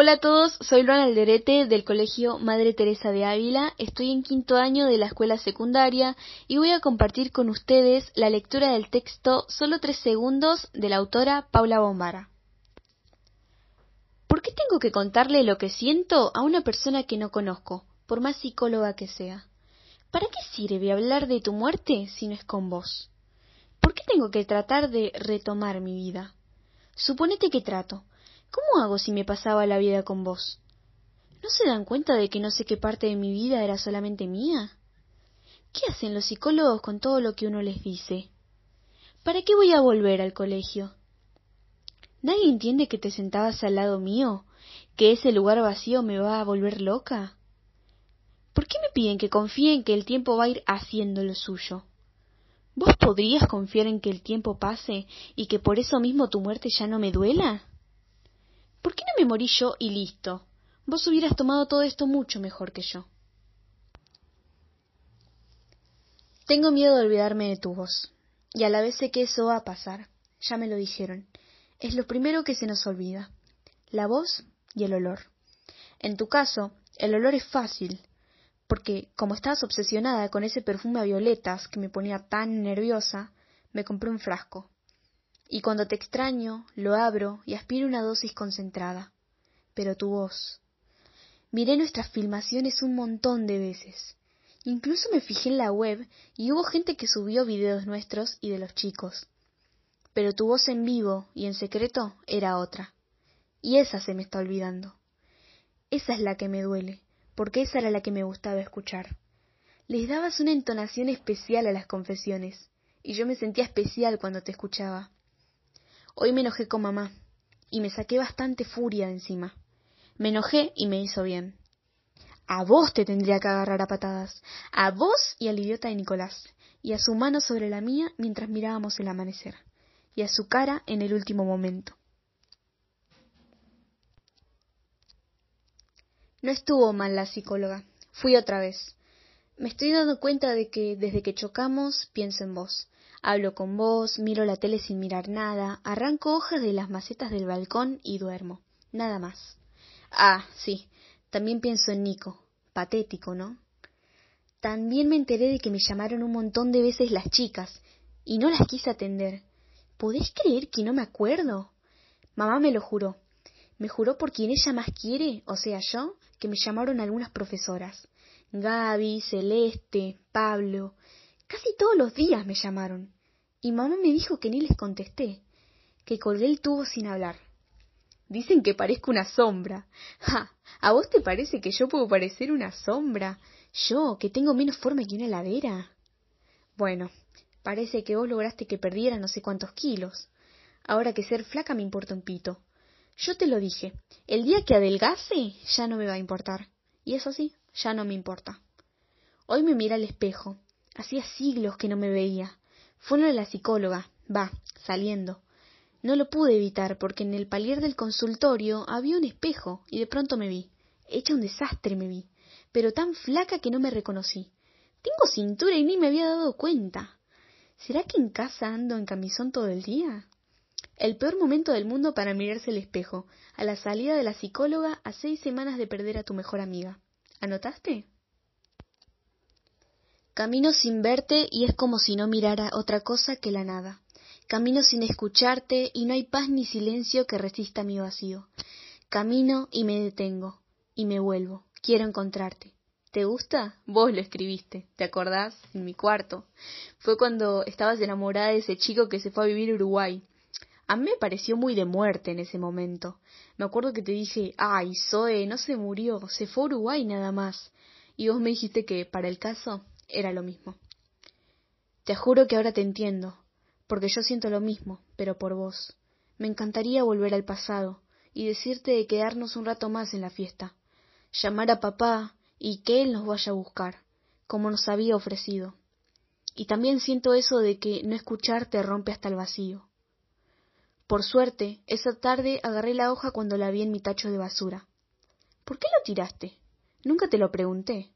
Hola a todos, soy Luana Alderete del Colegio Madre Teresa de Ávila. Estoy en quinto año de la escuela secundaria y voy a compartir con ustedes la lectura del texto Solo tres segundos de la autora Paula Bombara. ¿Por qué tengo que contarle lo que siento a una persona que no conozco, por más psicóloga que sea? ¿Para qué sirve hablar de tu muerte si no es con vos? ¿Por qué tengo que tratar de retomar mi vida? Suponete que trato ¿Cómo hago si me pasaba la vida con vos? ¿No se dan cuenta de que no sé qué parte de mi vida era solamente mía? ¿Qué hacen los psicólogos con todo lo que uno les dice? ¿Para qué voy a volver al colegio? ¿Nadie entiende que te sentabas al lado mío? ¿Que ese lugar vacío me va a volver loca? ¿Por qué me piden que confíe en que el tiempo va a ir haciendo lo suyo? ¿Vos podrías confiar en que el tiempo pase y que por eso mismo tu muerte ya no me duela? ¿Por qué no me morí yo y listo? Vos hubieras tomado todo esto mucho mejor que yo. Tengo miedo de olvidarme de tu voz, y a la vez sé que eso va a pasar. Ya me lo dijeron. Es lo primero que se nos olvida. La voz y el olor. En tu caso, el olor es fácil, porque como estabas obsesionada con ese perfume a violetas que me ponía tan nerviosa, me compré un frasco y cuando te extraño, lo abro y aspiro una dosis concentrada. Pero tu voz. Miré nuestras filmaciones un montón de veces. Incluso me fijé en la web y hubo gente que subió videos nuestros y de los chicos. Pero tu voz en vivo y en secreto era otra. Y esa se me está olvidando. Esa es la que me duele, porque esa era la que me gustaba escuchar. Les dabas una entonación especial a las confesiones, y yo me sentía especial cuando te escuchaba. Hoy me enojé con mamá y me saqué bastante furia de encima. Me enojé y me hizo bien. A vos te tendría que agarrar a patadas, a vos y al idiota de Nicolás, y a su mano sobre la mía mientras mirábamos el amanecer, y a su cara en el último momento. No estuvo mal la psicóloga. Fui otra vez. Me estoy dando cuenta de que desde que chocamos pienso en vos. Hablo con vos, miro la tele sin mirar nada, arranco hojas de las macetas del balcón y duermo. Nada más. Ah, sí, también pienso en Nico. Patético, ¿no? También me enteré de que me llamaron un montón de veces las chicas, y no las quise atender. ¿Podés creer que no me acuerdo? Mamá me lo juró. Me juró por quien ella más quiere, o sea yo, que me llamaron algunas profesoras. Gaby, Celeste, Pablo, Casi todos los días me llamaron. Y mamá me dijo que ni les contesté, que colgué el tubo sin hablar. Dicen que parezco una sombra. ¡Ja! ¿A vos te parece que yo puedo parecer una sombra? Yo, que tengo menos forma que una heladera. Bueno, parece que vos lograste que perdiera no sé cuántos kilos. Ahora que ser flaca me importa un pito. Yo te lo dije, el día que adelgase ya no me va a importar. Y eso sí, ya no me importa. Hoy me mira al espejo Hacía siglos que no me veía. Fue una de la psicóloga, va, saliendo. No lo pude evitar porque en el palier del consultorio había un espejo y de pronto me vi. Hecha un desastre me vi, pero tan flaca que no me reconocí. Tengo cintura y ni me había dado cuenta. ¿Será que en casa ando en camisón todo el día? El peor momento del mundo para mirarse el espejo, a la salida de la psicóloga a seis semanas de perder a tu mejor amiga. ¿Anotaste? Camino sin verte y es como si no mirara otra cosa que la nada. Camino sin escucharte y no hay paz ni silencio que resista mi vacío. Camino y me detengo y me vuelvo. Quiero encontrarte. ¿Te gusta? Vos lo escribiste, ¿te acordás? En mi cuarto. Fue cuando estabas enamorada de ese chico que se fue a vivir a Uruguay. A mí me pareció muy de muerte en ese momento. Me acuerdo que te dije, ay, Zoe, no se murió, se fue a Uruguay nada más. Y vos me dijiste que, para el caso, era lo mismo. Te juro que ahora te entiendo, porque yo siento lo mismo, pero por vos. Me encantaría volver al pasado y decirte de quedarnos un rato más en la fiesta, llamar a papá y que él nos vaya a buscar, como nos había ofrecido. Y también siento eso de que no escucharte rompe hasta el vacío. Por suerte, esa tarde agarré la hoja cuando la vi en mi tacho de basura. ¿Por qué lo tiraste? Nunca te lo pregunté.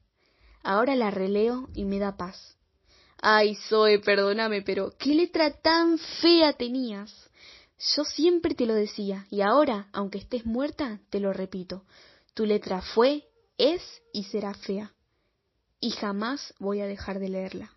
Ahora la releo y me da paz. Ay, Zoe, perdóname, pero qué letra tan fea tenías. Yo siempre te lo decía, y ahora, aunque estés muerta, te lo repito. Tu letra fue, es y será fea. Y jamás voy a dejar de leerla.